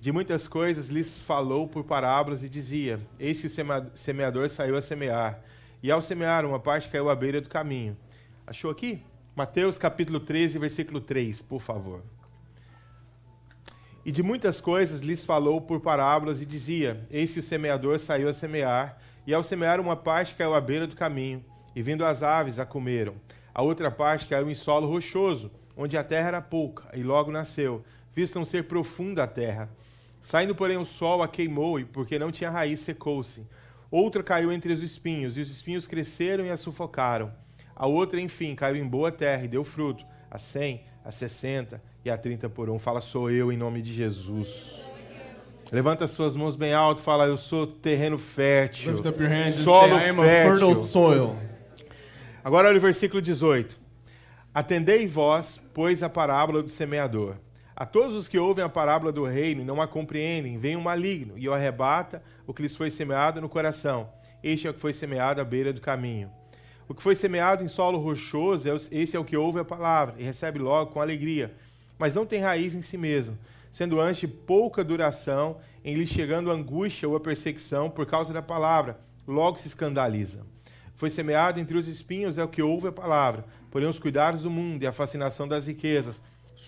De muitas coisas lhes falou por parábolas e dizia: Eis que o semeador saiu a semear. E ao semear, uma parte caiu à beira do caminho. Achou aqui? Mateus capítulo 13, versículo 3, por favor. E de muitas coisas lhes falou por parábolas e dizia: Eis que o semeador saiu a semear, e ao semear uma parte caiu à beira do caminho, e vindo as aves a comeram. A outra parte caiu em solo rochoso, onde a terra era pouca, e logo nasceu, visto não ser profunda a terra. Saindo, porém, o sol a queimou, e porque não tinha raiz, secou-se. Outra caiu entre os espinhos, e os espinhos cresceram e a sufocaram. A outra, enfim, caiu em boa terra e deu fruto, a cem, a sessenta e a trinta por um. Fala, sou eu em nome de Jesus. Levanta suas mãos bem alto, fala, eu sou terreno fértil. Lift up your hands and Solo say, I am a fértil. fertile soil. Agora olha o versículo 18. Atendei vós, pois, a parábola do semeador. A todos os que ouvem a parábola do reino e não a compreendem, vem um maligno e o arrebata o que lhes foi semeado no coração. Este é o que foi semeado à beira do caminho. O que foi semeado em solo rochoso, é o- esse é o que ouve a palavra e recebe logo com alegria, mas não tem raiz em si mesmo, sendo antes de pouca duração, em lhe chegando a angústia ou a perseguição por causa da palavra, logo se escandaliza. Foi semeado entre os espinhos é o que ouve a palavra, porém os cuidados do mundo e a fascinação das riquezas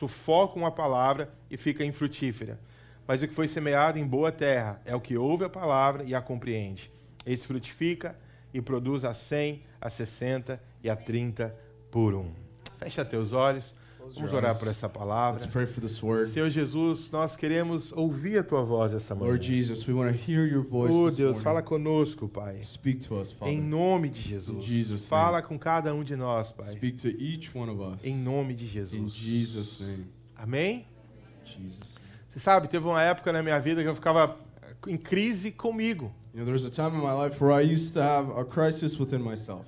sufocam a palavra e fica infrutífera. Mas o que foi semeado em boa terra é o que ouve a palavra e a compreende. Esse frutifica e produz a 100, a 60 e a 30 por um. Fecha teus olhos. Vamos orar por essa palavra. Let's pray for this word. Senhor Jesus, nós queremos ouvir a tua voz essa manhã. Lord Jesus, we want to hear your voice Oh Deus, morning. fala conosco, Pai. Speak to us, Father. Em nome de Jesus. In Jesus' Fala com cada um de nós, Pai. Speak to each one of us. Em nome de In Jesus. Jesus' name. Amém? Jesus'. Você sabe, teve uma época na minha vida que eu ficava em crise comigo.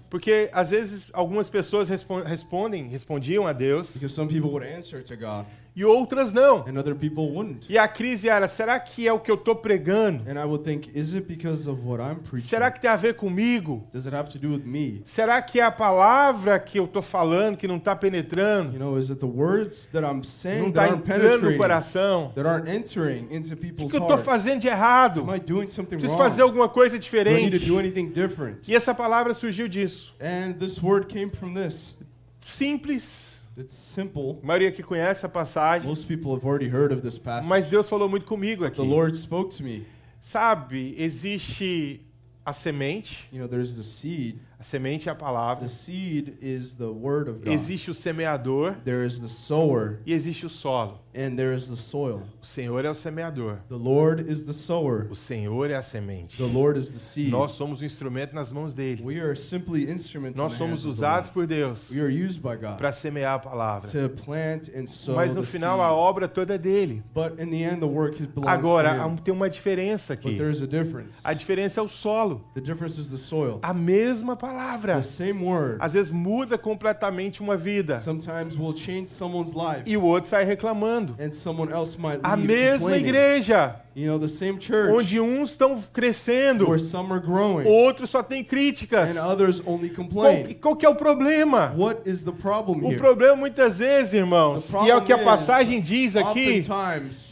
Porque às vezes algumas pessoas respon- respondem, respondiam a Deus. Because some people would answer to God e outras não. and other people wouldn't. E a crise era: será que é o que eu estou pregando? And I would think, is it because of what I'm preaching? Será que tem a ver comigo? Does it have to do with me? Será que é a palavra que eu estou falando que não está You penetrando? know, is it the words that I'm Não saying está entrando no coração? that aren't entering into O que, eu estou fazendo de errado? Am I doing something Preciso wrong? fazer alguma coisa diferente. do anything different? E essa palavra surgiu disso. And this word came from this. Simples. It's simple. A maioria que conhece a passagem. Most people have already heard of this passage. Mas Deus falou muito comigo aqui. The Lord spoke to me. Sabe, existe a semente. You know, there's the seed. A semente é a palavra. The seed is the word of God. Existe o semeador There is the sower e existe o solo. and there is the soil. O Senhor é o semeador. The Lord is the sower. O Senhor é a semente. The Lord is the seed. Nós somos um instrumento nas mãos dele. We are simply instruments in Nós somos usados por Deus We are used by God para semear a palavra. to plant and sow Mas no the final seed. a obra toda é dele. But in the end, the work belongs Agora, to Him. tem uma diferença But aqui. there is a difference. A diferença é o solo. The difference is the soil. A mesma palavra. The same word. Às vezes muda completamente uma vida. sometimes will change someone's life, E o outro sai reclamando. and someone else might A mesma igreja, You know, the same church onde uns estão crescendo, where some are growing outros só tem críticas. and others only Qual, complain. qual que é o problema? What is the problem O here? problema muitas vezes, irmãos, The e é o que a problem is, passagem diz aqui,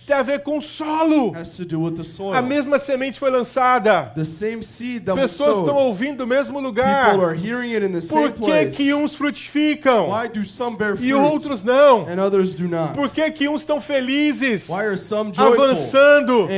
tem a ver com o solo. has to do with the soil. A mesma semente foi lançada. The same seed that was Pessoas estão ouvindo do mesmo lugar. People are hearing it in the same Por que, place. que uns frutificam Why do some bear e fruit outros não? and others do not? Por que, que uns estão felizes, Why are some joyful avançando,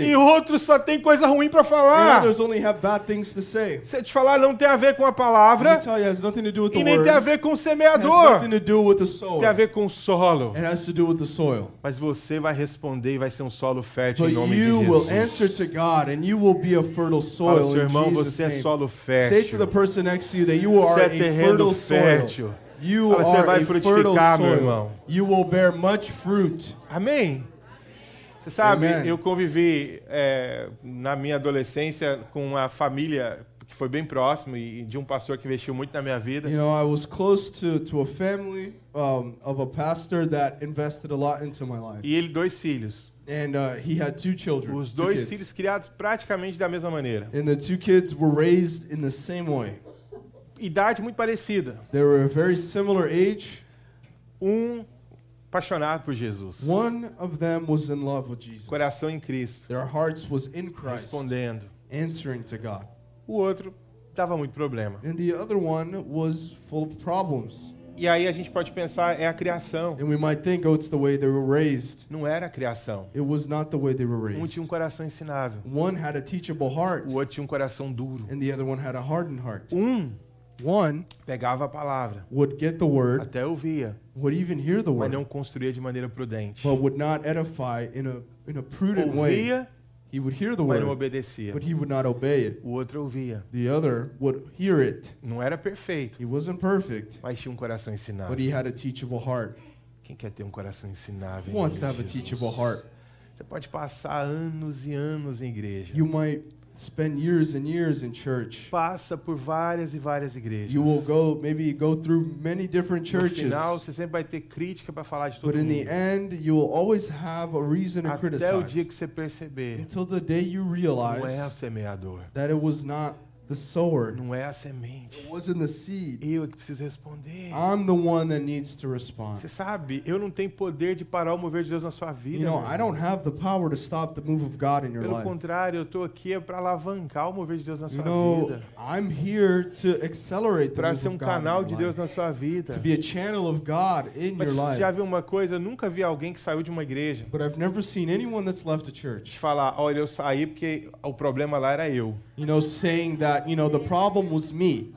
e outros só tem coisa ruim para falar? others only have bad things to say? Se eu te falar, não tem a ver com a palavra me tell you, it has nothing to do with the e nem word. tem a ver com o It has semeador. nothing to do with the Tem a ver com o solo. It has to do with the soil. Mas você vai responder e vai ser um solo fértil But em nome de you will Jesus. answer to God, and you will be a fertile Fala, soil in irmão, Jesus' você é solo Say to the fértil. person next to you that you Você are é a fertile soil. fértil. You Fala, você are vai a fertile frutificar, meu soil. irmão. You will bear much fruit. Amém? Você sabe, Amen. eu convivi é, na minha adolescência com uma família que foi bem próximo e de um pastor que investiu muito na minha vida. You know, I was close to, to a family um, of a pastor that invested a lot into my life. E ele, dois filhos. And uh, he had two children. Os dois kids. filhos criados praticamente da mesma maneira. And the two kids were raised in the same way. Idade muito parecida. They were a very similar age. Um apaixonado por Jesus. One of them was in love with Jesus. Coração em Cristo, Their hearts was in Christ, respondendo. answering to God. O outro dava muito problema. And the other one was full of problems. E aí a gente pode pensar, é a criação. And we might think, oh, it's the way they were raised. Não era a criação. It was not the way they were Um raised. tinha um coração ensinável, One had a teachable heart, o outro tinha um coração duro. and the other one had a hardened heart. Um One pegava a palavra, would get the word, até ouvia, would even hear the mas word, não construía de maneira prudente. but would not edify in a in a prudent way. Ouvia, He would hear the mas não word, obedecia. but he would not obey it. O outro ouvia. The other would hear it. Não era perfeito, He wasn't perfect, mas tinha um coração but ensinável. he had a teachable heart. Quem quer ter um coração ensinável? Who em wants to have a teachable heart? Você pode passar anos e anos em igreja. You might spend years and years in church. Passa por várias e várias igrejas. You will go maybe go through many different No churches. final, você sempre vai ter crítica para falar de todo But in the end, you will always have a reason to Até o criticize. dia que você perceber, Until the day you não é o realize semeador, that it was not the sower, não é a semente. it wasn't the seed. Eu é que preciso responder. I'm the one that needs to respond. Você sabe, eu não tenho poder de parar o mover de Deus na sua vida. You know, I don't have the power to stop the move of God in your Pelo life. contrário, eu estou aqui para alavancar o mover de Deus na You sua know, vida. I'm here to accelerate the Para ser um canal de life. Deus na sua vida. To be a channel of God in Mas your life. já viu uma coisa? Eu nunca vi alguém que saiu de uma igreja But I've never seen anyone that's left a church, falar, olha, eu saí porque o problema lá era eu. You know, saying that, you know, the problem was me.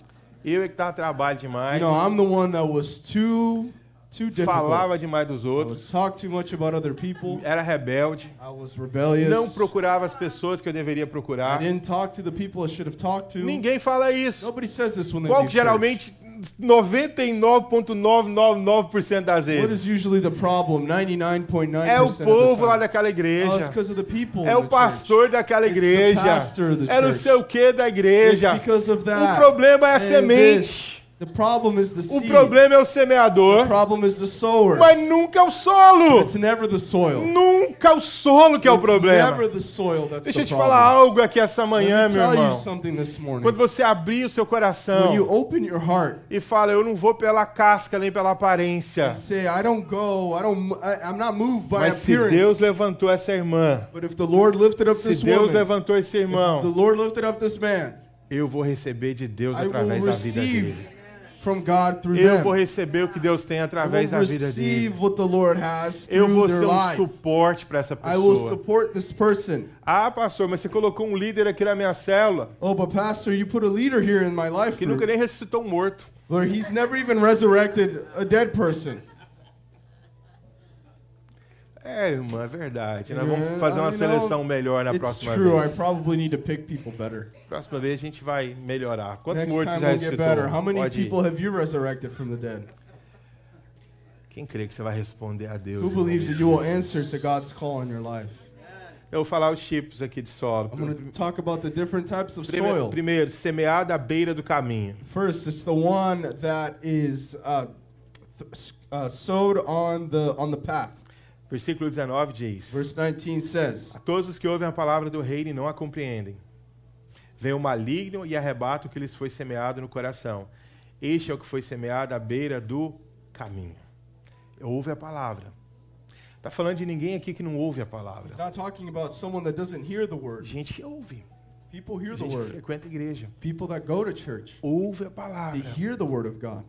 Eu é que dava trabalho demais. You know, I'm the one that was too, too falava difficult. demais dos I outros. talk too much about other people. Era rebelde. I was rebellious. Não procurava as pessoas que eu deveria I procurar. didn't talk to the people I should have talked to. Ninguém fala isso. Nobody says this when they Qual geralmente 99,999% das church. What is vezes usually the problem? 99.9% é o of the povo lá time. daquela Oh, it's igreja. because of the people É in o the pastor daquela It's the igreja. pastor of the É não church. sei o que da church. igreja. It's because of O that. problema é a and semente. this. The problem is the O seed. problema é o The semeador. problem is the sower. Mas nunca é o solo. It's never the soil. Nunca é o solo que é o It's problema. Deixa eu te falar algo aqui essa manhã, me meu irmão. Quando você abrir o seu coração e fala, eu não vou pela casca nem pela aparência. and say, I don't go, I don't, I, I'm not moved by Mas se appearance. Deus levantou essa irmã, but if the Lord lifted up se this Deus levantou esse irmão, eu vou receber de Deus através da vida dele. From God through Eu them. vou receber o que Deus tem através da vida dele. receive what the Lord has Eu vou ser um life. suporte para essa I will pessoa. support this person. Ah, pastor, mas você colocou um líder aqui na minha célula Oh, but pastor, you put a leader here in my life que nunca nem ressuscitou um morto. where he's never even resurrected a dead person. É, irmã, é verdade. Nós Yeah, vamos fazer uma I seleção melhor na próxima true. I vez. probably need to pick people better. Próxima vez a gente vai melhorar. Quantos Next mortos time já we'll get better. How many Pode ir. people have you resurrected from the dead? Quem crê que você vai responder a Deus? Who believes that you will answer to God's call in your life? Eu vou falar os tipos aqui de solo. I'm going to talk about the different types of Primeiro, soil. primeiro, semeado à beira do caminho. First, it's the one that is uh, uh, sowed on the on the path. Versículo 19 diz: Verse 19 says, A todos os que ouvem a palavra do reino e não a compreendem, vem o maligno e arrebata o que lhes foi semeado no coração. Este é o que foi semeado à beira do caminho. Ouve a palavra. Está falando de ninguém aqui que não ouve a palavra. it's not talking about someone that doesn't hear the word. Gente que ouve. People hear the Gente que word. frequenta a igreja. People that go to church, Ouve a they palavra, hear the word of God,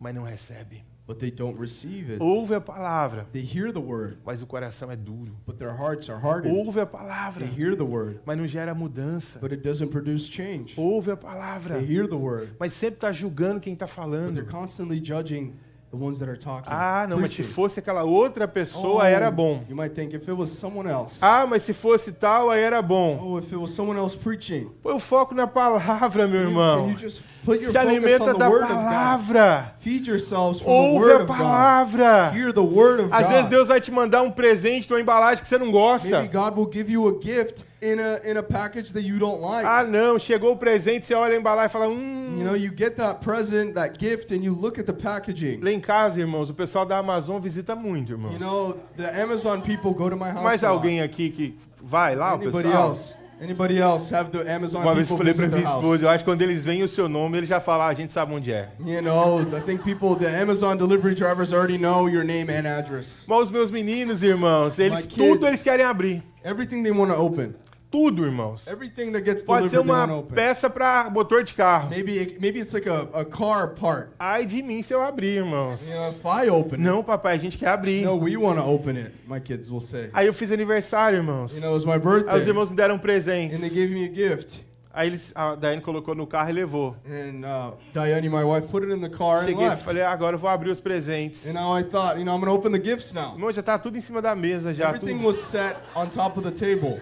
mas não recebe. But they don't receive it. Ouve a palavra, They hear the word, mas o coração é duro. but their hearts are hardened. Ouve a palavra, They hear the word, mas não gera mudança. but it doesn't produce change. Ouve a palavra, They hear the word, mas sempre está julgando quem está but falando. they're constantly judging the ones that are talking. Ah, não, mas se fosse aquela outra pessoa, Oh, era bom. You might think if it was someone else. Ah, mas se fosse tal, aí era bom. Oh, if it was someone else preaching. Põe o foco na palavra, meu irmão. you your Se alimenta the da palavra. Feed yourselves from the Ouve word a palavra. Hear the word of Às vezes God. Deus vai te mandar um presente, uma embalagem que você não gosta. Maybe God will give you a gift in a in a package that you don't like. Ah, não, chegou o presente, você olha a embalagem e fala, hum. You know, you get that present, that gift, and you look at the packaging. Lá em casa, irmãos, o pessoal da Amazon visita muito, irmãos. You know, the Amazon people go to my house. Mais alguém aqui que vai lá, o Anybody pessoal? else? Anybody else have the Amazon Uma vez eu falei visit minha esposa, eu acho que quando eles veem o seu nome, eles já falam, ah, a gente sabe onde é. You know, I think people, the Amazon delivery drivers already know your name and address. Mas os meus meninos, irmãos, eles My tudo kids. eles querem abrir. Everything they want to open. Tudo, irmãos. Everything that gets Pode ser uma peça para motor de carro. Maybe, maybe it's like a, a car part. Ai de mim se eu abrir, irmãos. You know, if I open Não, papai, a gente quer abrir. no, we want to open it, my kids will say. Aí eu fiz aniversário, irmãos. You know, my Aí os birthday, irmãos me deram and presentes. they gave me a gift. Aí eles, a Daiane colocou no carro e levou. And uh, Diane, my wife, put it in the car and Cheguei e left. falei, agora eu vou abrir os presentes. And now I thought, you know, I'm to open the gifts now. Irmão, já tá tudo em cima da mesa já. Everything Tudo. was set on top of the table.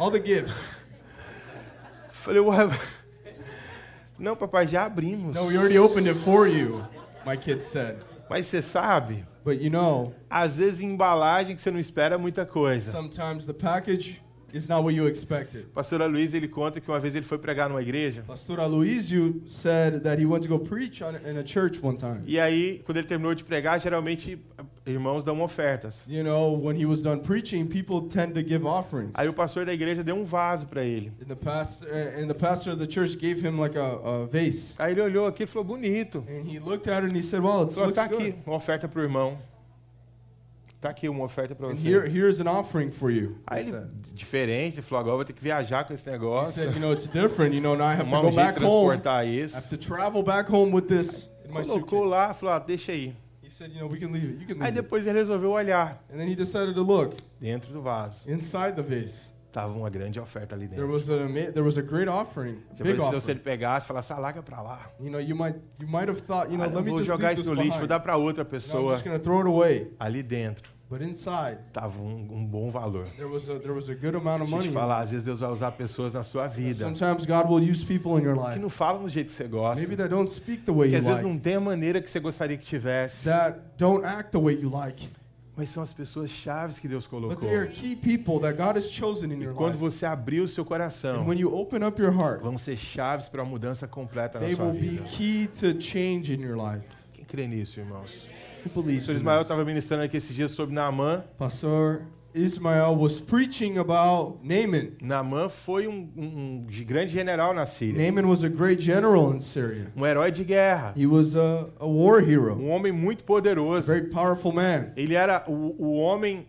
All the gifts. Falei, ué. Não, papai, já abrimos. No, we already opened it for you, my kid said. Mas você sabe, But you know, às vezes em embalagem que você não espera é muita coisa. sometimes the package is not what you expected. Pastor Luiz, ele conta que uma vez ele foi pregar numa igreja. Pastor Aloysio said that he went to go preach on, in a church one time. E aí, quando ele terminou de pregar, geralmente irmãos dão ofertas. You know, when he was done preaching, people tend to give offerings. Aí o pastor da igreja deu um vaso para ele. And the, past, uh, and the pastor of the church gave him like a, a vase. Aí ele olhou aqui e falou, bonito. And he looked at it and he said, well, it looks tá aqui, good. uma oferta pro irmão. Tá aqui uma oferta para você. here, here's an offering for you. Aí He ele, diferente, ele falou, agora vou ter que viajar com esse He negócio. said, you know, it's different. You know, now I have to go um jeito de back home. transportar I isso. have to travel back home with this Colocou lá, falou, ah, deixa aí. He said, you know, we can leave it. You can Aí leave it. depois ele resolveu olhar And then he decided to look dentro do vaso. inside the vase. Tava uma grande oferta ali There dentro. was a ama- there was a great offering, Depois, big se você offering. ele pegasse falasse, ah, larga pra lá. You know, you might you might have thought, you know, Ah, let me vou just jogar leave isso this no lixo, vou behind. dar pra outra No, I'm pessoa. just gonna throw it away. Ali dentro But inside, tava um, um bom valor. there was a there was a good amount of Deixa eu money. te falar, às vezes Deus vai usar pessoas na sua vida Sometimes God will use people in your que life. não falam do jeito que você gosta. Maybe that don't speak the way Que you às vezes like. não tem a maneira que você gostaria que tivesse. That don't act the way you like. Mas são as pessoas chaves que Deus But colocou. they are key people that God has chosen in E your quando life. você abrir o seu And coração, when you open up your heart, vão ser chaves para uma mudança completa na they sua will be vida. key to change in your life. Quem crê nisso, irmãos? Pastor Ismael estava ministrando aqui esses dias sobre Naamã. Pastor Ismael was preaching about Naaman. Naamã foi um, um- um grande general na Síria. Naaman was a great general in Syria. Um herói de guerra. He was a, a war hero, Um homem muito a poderoso. very powerful man. Ele era o, o homem,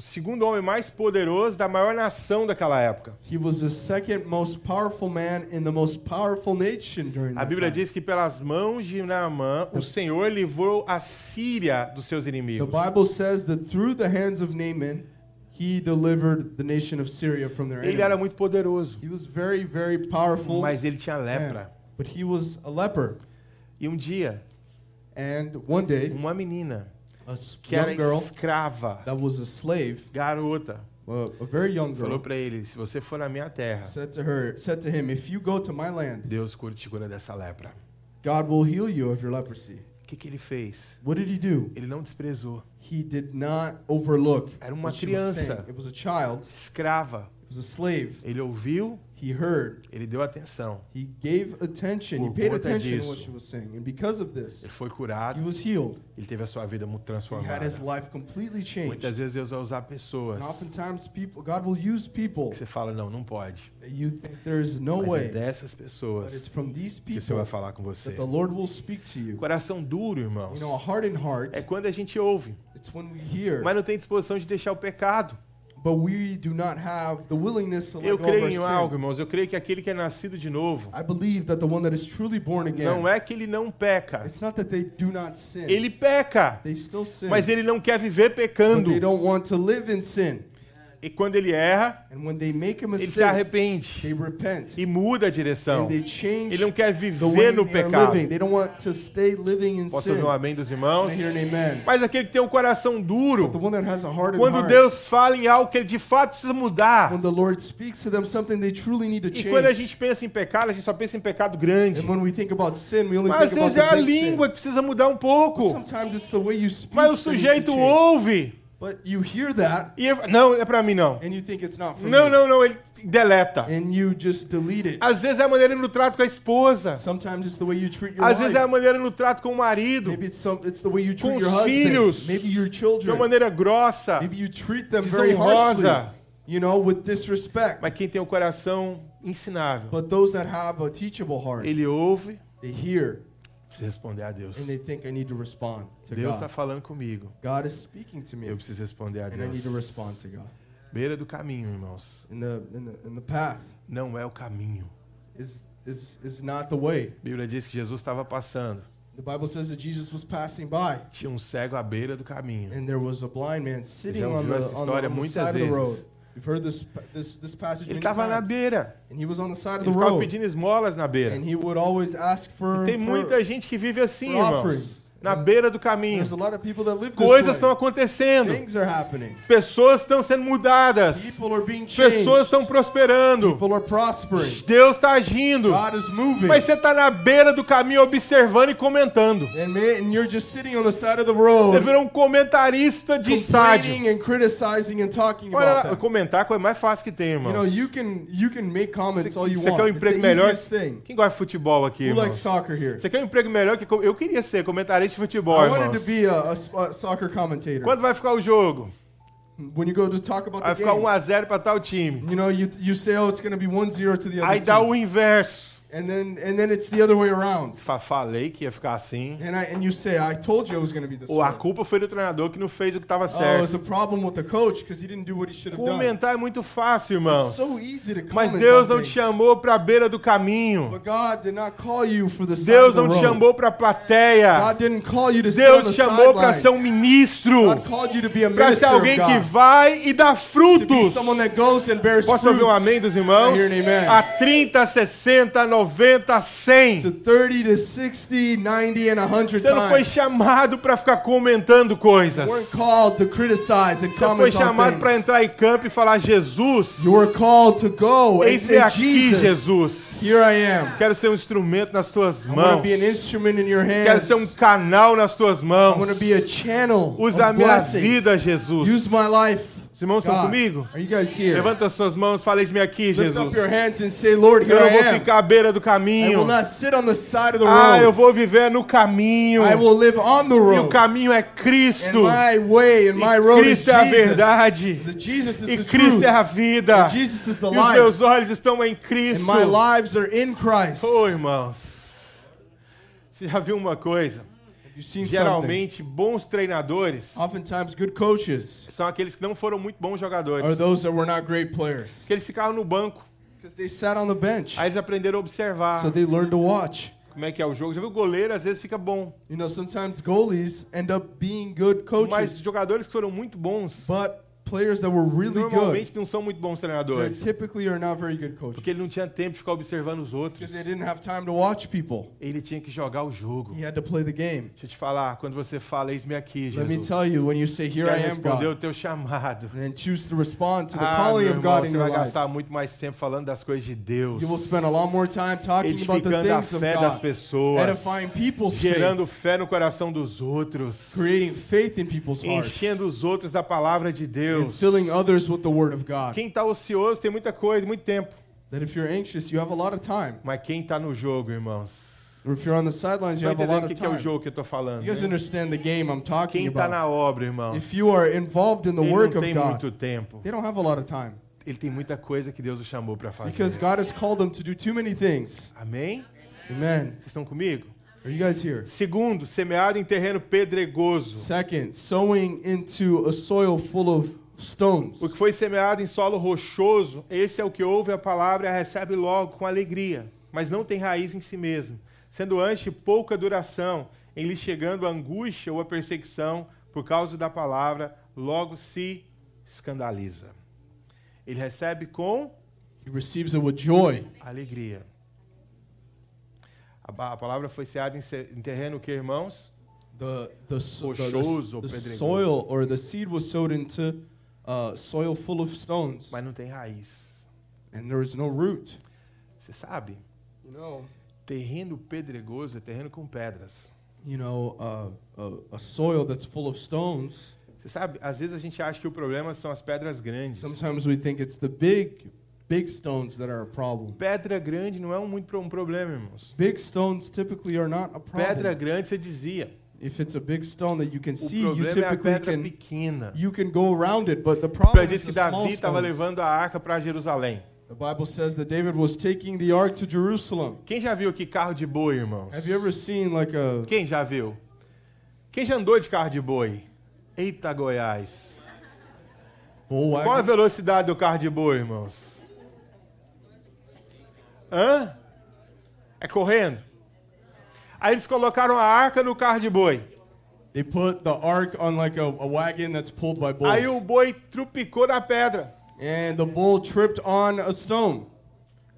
o segundo homem mais poderoso da maior nação daquela época. He was the second most powerful man in the most powerful nation during A Bíblia time. diz que pelas mãos de Naamã, o Senhor livrou a Síria dos seus The inimigos. Bible says that through the hands of Naaman, he delivered the nation of Syria from their Ele era enemies. muito poderoso, He was very, very powerful, mas ele tinha man, lepra. but he was a leper. E um dia, And one day, uma menina que era escrava, that was a slave, garota, a, a very young falou girl, para ele: se você for na minha terra, said to her, said to him, "If you go to my land, Deus cura- te cura dessa lepra. God will heal you of your leprosy." O que, que ele fez? What did he do? Ele não desprezou. He did not overlook Era uma criança. It was a child. Escrava. It was a slave. Ele ouviu, He heard. ele deu atenção. He gave attention. He Por paid conta attention to what disso. she was saying. And because of this, Ele foi he curado, was healed. ele teve a sua vida mu- He had transformada. his life completely changed. Muitas vezes Deus vai usar pessoas And oftentimes people God will use people que você fala, não, não pode. that you think there is no Mas é way. dessas But it's pessoas from these que o Senhor vai people falar com você. that the Lord will speak to you. Coração duro, irmãos, You know, a hardened heart, é quando a gente ouve, it's when we hear, mas não tem disposição de deixar o pecado. But we do not have the willingness to let Eu go creio em algo, irmãos. Eu creio que aquele que é nascido de novo, I believe that the one that is truly born again, não é que ele não peca. it's not that they do not sin. Ele peca, They still sin. mas ele não quer viver but pecando. they don't want to live in sin. E quando ele erra, And when they make a ele se mistake, arrepende they repent. e muda a direção. And they change Ele não quer viver no pecado. Posso ouvir um amém dos irmãos? Mas aquele que tem um coração duro, quando Deus fala em algo que ele de fato precisa mudar, when the Lord speaks to them something they truly need to e quando a gente pensa em pecado, a gente só pensa em pecado grande. Mas às vezes é a língua que precisa mudar um pouco. Mas o sujeito ouve But you hear that e ele- não, é pra mim não. and you think it's not for Não, não, não, ele deleta. And you just delete it. Às vezes é a maneira no trato com a esposa. Sometimes it's the way you treat your Às vezes wife. é a maneira no trato com o marido. Maybe it's some, it's the way you treat Com your os husband. filhos. Maybe your De uma children. maneira grossa, Maybe you treat them very harshly. you know, with disrespect. Mas quem tem o coração ensinável, But those that have a teachable heart, ele ouve, they hear precisa responder a Deus. and they think I need to respond to Deus está God. falando comigo. God is speaking to me, Eu preciso responder a and I need to Deus. respond to God. Beira do caminho, irmãos. In the the, the path Não é o caminho. is is is not the way. A Bíblia diz que Jesus estava passando. The Bible says that Jesus was passing by, Tinha um cego à beira do caminho. and there was a blind man sitting Já on ouviu the, essa on the, história on the muitas side of the road. vezes. This this this Ele estava na beira. And he was on the side of Ele ficava road, pedindo esmolas na beira. and he would always ask for. Tem for- muita gente que vive assim, irmãos. offerings. Na beira do caminho. There's a lot of people that live this Coisas estão acontecendo. Things are happening. Pessoas estão sendo mudadas. Pessoas estão prosperando. People are prospering. Deus está agindo. God is moving. Mas você está na beira do caminho observando e comentando. and, man, and you're just sitting on the side of the Você virou um comentarista de estádio. complaining and criticizing and talking Olha lá, comentar é a coisa mais fácil que tem, irmão. you Você quer um emprego melhor? Quem gosta de futebol aqui, irmão? Você quer um emprego melhor que eu queria ser comentarista de futebol, I wanted to be a, a s- a soccer commentator. Quando vai ficar o jogo? When you go to talk about Vai the ficar game, 1 a 0 para tal time. you know, you you say, oh, it's going to be 1-0 to the other Aí dá team. o inverso. And then and then it's the other way around. Fa- Falei que ia ficar assim. And I and you say, I told you I was going to be this Ou a way. culpa foi do treinador que não fez o que estava Oh, it's certo. a problem with the coach because he didn't do what he should have done. Comentar é muito fácil, It's irmãos. so easy to Mas Deus on não te things. chamou para a beira do caminho. But God did not call you for the side Deus of the não te road. chamou para a plateia. God didn't call you to sit on Deus the te chamou para sidelines. ser um ministro. God called you to be a Para ser minister of alguém que God. vai e dá To be frutos. someone that goes and bears Posso fruit. ouvir um amém dos irmãos? I hear an amen. A 30, 60, 90, 100. To 30 to 60, 90 and 100 Você não foi chamado para ficar comentando coisas. You weren't called to criticize and Você foi chamado para entrar em campo e falar: Jesus, You were called to go and say, aqui, Jesus, here I am. Quero ser um instrumento nas tuas I mãos. be an instrument in your Quero hands. ser um canal nas tuas I mãos. want to be a channel Usa a minha blessings. vida, Jesus. Use my life. Os irmãos estão comigo? Are you guys here? Levanta as suas mãos, fala: Eis-me aqui, Lift Jesus. up your hands and say, Lord, Eu here não I vou am. ficar à beira do I caminho. will not sit on the side of the Ah, eu road. vou viver no caminho. I will live on the E o road. caminho é And Cristo. my way and my road is Cristo é a Jesus. verdade. The Jesus is E the Cristo truth. é a vida. And Jesus is the E os life. meus olhos estão em And Cristo. my lives are in Christ. Oh, irmãos. Você já viu uma coisa? Seen something? Geralmente, bons treinadores Oftentimes, good coaches são aqueles que não foram muito bons are jogadores. those that were not great players Que eles ficavam no banco. because they sat on the bench. Aí eles aprenderam a observar So they learned to watch. como é que é o jogo. Já viu o goleiro, às vezes fica bom. You know, sometimes goalies end up being good Mas coaches, jogadores que foram muito bons, but players that were really good, normalmente não são muito bons they treinadores. typically are not very good coaches Porque ele não tinha tempo de ficar observando os outros. because they didn't have time to watch people. Ele tinha que jogar o jogo. He had to play the game. Deixa eu te falar, quando você fala, eis-me aqui, Let me Jesus. tell you, when you say, Here Quer I am, responder o God, teu chamado. and choose to respond to the Ah, calling meu of irmão, God in você your vai life, gastar muito mais tempo falando das coisas de Deus. you will spend a lot more time talking about the Edificando a things of fé das God, pessoas. edifying people's Gerando faith, fé no coração dos outros. creating faith in people's hearts, Enchendo os outros da palavra de and Deus. filling others with the Word of God. Quem está ocioso tem muita coisa, muito tempo. That if you're anxious, you have a lot of time. Mas quem está no jogo, irmãos? Or if you're on the sidelines, you have a lot entendendo o of que que é o time. jogo que eu estou falando? You guys né? understand the game I'm talking Quem está about. na obra, irmãos? If you are involved in the Ele work não of tem God, muito tempo. they don't have a lot of time Ele tem muita coisa que Deus o chamou para fazer. because God has called them to do too many things. Amém? Amen. Vocês estão comigo? Are you guys here? Segundo, semeado em terreno pedregoso. Second, sowing into a soil full of stones. O que foi semeado em solo rochoso, esse é o que ouve a palavra e a recebe logo com alegria, mas não tem raiz em si mesmo, sendo antes de pouca duração, em lhe chegando a angústia ou a perseguição por causa da palavra, logo se escandaliza. Ele recebe com He receives it with joy. alegria. A, palavra foi semeada em, em terreno que, irmãos? The the, so- the, Rochoso the, the pedregoso? soil or the seed was sowed into uh, soil full of stones, Mas não tem raiz. and there is no root. Você sabe? You know, Terreno pedregoso é terreno com pedras. you know, uh, a, a soil that's full of stones. Você sabe, às vezes a gente acha que o problema são as pedras grandes. Sometimes we think it's the big, big stones that are a problem. Pedra grande não é um muito um problema, irmãos. Big stones typically are not a Pedra problem. grande você desvia. If it's a big stone that you can see, you problema é a typically pedra can pequena. you can go around it. But the problem diz que Davi estava levando a arca para Jerusalém. The Bible says that David was taking the ark to Jerusalem. Quem já viu aqui carro de boi, irmãos? Have you ever seen like a Quem já viu? Quem já andou de carro de boi? Eita, Goiás. bull Qual a velocidade do carro de boi, irmãos? Hã? É correndo? Aí eles colocaram a arca no carro de boi. They put the ark on like a, a wagon that's pulled by bulls. Aí o boi trupicou na pedra And the bull tripped on a stone,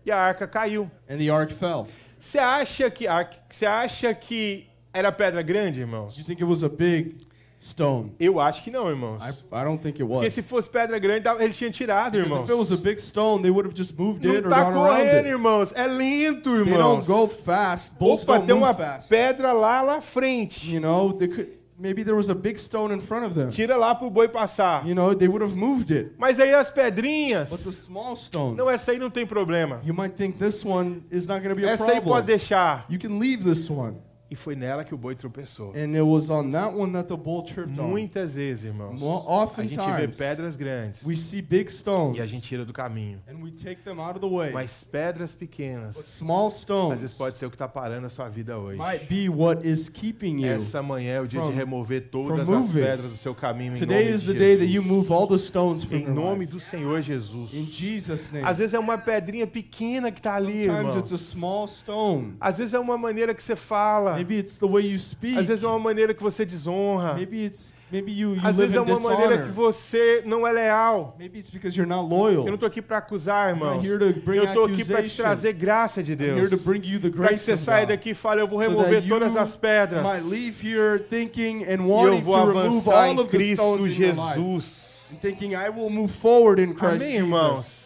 e a arca caiu. and the ark fell. Você acha que você acha que era pedra grande, irmãos? you think it was a big stone? Eu acho que não, irmãos. I, I don't think it Porque was. se fosse pedra grande, eles tinham tirado, Because irmãos. if it was a big stone, they would have just moved it Não or tá gone around correndo, it. irmãos. É lento, They irmãos. don't go fast. Bulls Opa, don't tem move uma fast. pedra lá na frente. You know, they could maybe there was a big stone in front of them. Tira lá pro boi passar. You know, they would have moved it. Mas aí as pedrinhas, But the small stones, não, essa aí não tem problema. you might think this one is not going to be a Essa aí pode problem. deixar. You can leave this one. E foi nela que o boi tropeçou. And it was on that one that the bull tripped on. Muitas vezes, irmãos, Mo- a gente vê pedras grandes we see big stones e a gente tira do caminho. and we take them out of the way. Mas pedras But pequenas, small às vezes stones pode ser o que está parando a sua vida hoje. might be what is keeping you. Essa manhã é o dia from- de remover todas as pedras do seu caminho em Today nome is the day that you move all the stones from Em nome do Senhor Jesus. In Jesus' name. Às vezes é uma pedrinha pequena que está ali, Sometimes irmão. it's a small stone. Às vezes é uma maneira que você fala. Maybe it's the way you speak. Às vezes é uma maneira que você desonra. Maybe it's maybe you, you Às live vezes é uma maneira que dishonor. você não é leal. Maybe it's because you're not loyal. Eu não estou aqui para acusar, irmãos. Eu estou aqui para te trazer graça de Deus. to bring you the Para que grace você saia daqui e fale, eu vou So remover that todas as pedras. might leave here thinking and E eu wanting vou to remove all of the Cristo. Jesus. And thinking I will move forward in Christ Amém, Jesus.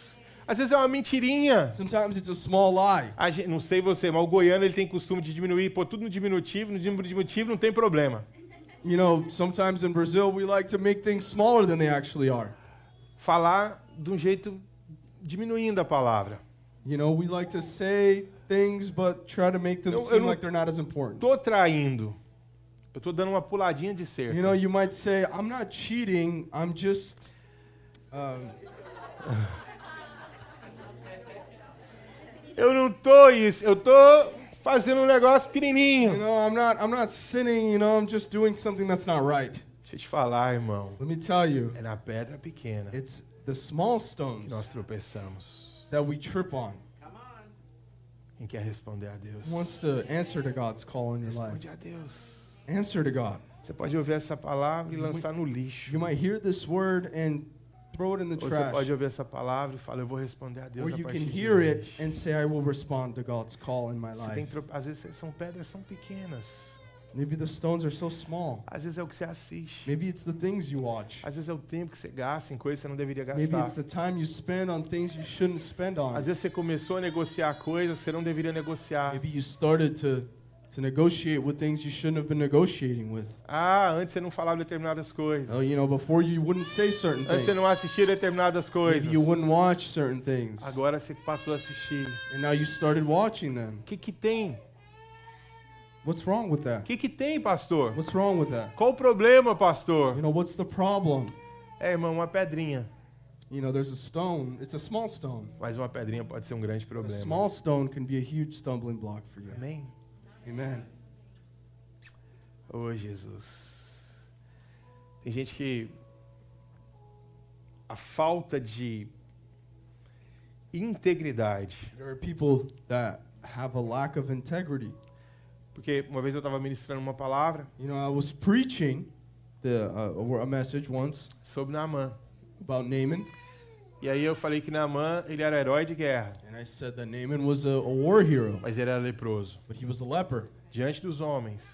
Às vezes é uma mentirinha. Sometimes it's a small lie. A gente, não sei você, mas o goiano ele tem costume de diminuir, pôr tudo no diminutivo, no diminutivo não tem problema. You know, sometimes in Brazil we like to make things smaller than they actually are. Falar de um jeito diminuindo a palavra. You know, we like to say things but try to make them Eu- eu seem não- like they're not as important. Tô traindo. Eu tô dando uma puladinha de cerca. You know, you might say, I'm not cheating, I'm just. Um, Eu não tô isso, eu tô fazendo um negócio you pequenininho. know, I'm not, I'm not sinning. You know, I'm just doing something that's not right. Deixa eu te falar, irmão. Let me tell you, É na pedra pequena it's the small que stones nós tropeçamos. that we trip on. Quem quer responder a Deus? Who wants to answer to God's call in your life? Responde a Deus. Answer to God. Você pode ouvir essa palavra e lançar no lixo. You might hear this word and throw it in the Ou você trash. pode ouvir essa palavra e falar, eu vou responder a Deus Or a you partir can de hear hoje. it and say, I will respond to God's call in my Você tem life. que Às vezes são pedras são pequenas. Maybe the stones are so small. Às vezes é o que você assiste. Maybe it's the things you watch. Às vezes é o tempo que você gasta em coisas que você não deveria Maybe gastar. it's the time you spend on things you shouldn't spend on. Às vezes você começou a negociar coisas que você não deveria negociar. Maybe you started to, to negotiate with things you shouldn't have been negotiating with. Ah, antes você não falava determinadas coisas. Oh, you know, before you wouldn't say certain Antes você things. não assistia determinadas coisas. Maybe you wouldn't watch certain things. Agora você passou a assistir. And now you started watching them. O que que tem? What's wrong with O that? que que tem, pastor? What's wrong with that? Qual o problema, pastor? You know, what's the problem? É, irmão, uma pedrinha. You know, there's a stone. It's a small stone. Mas uma pedrinha pode ser um grande A problema. small stone can be a huge stumbling block for you. Amém? Amen. Ô, Jesus. Tem gente que a falta de integridade. There are people that have a lack of integrity. Porque uma vez eu estava ministrando uma palavra You know, I was preaching the uh, a message once sobre Naamã. about Naaman, E aí eu falei que Naamã, ele era herói de guerra, and I said that Naaman was a, a war hero, mas ele era leproso. but he was a leper. Diante dos homens,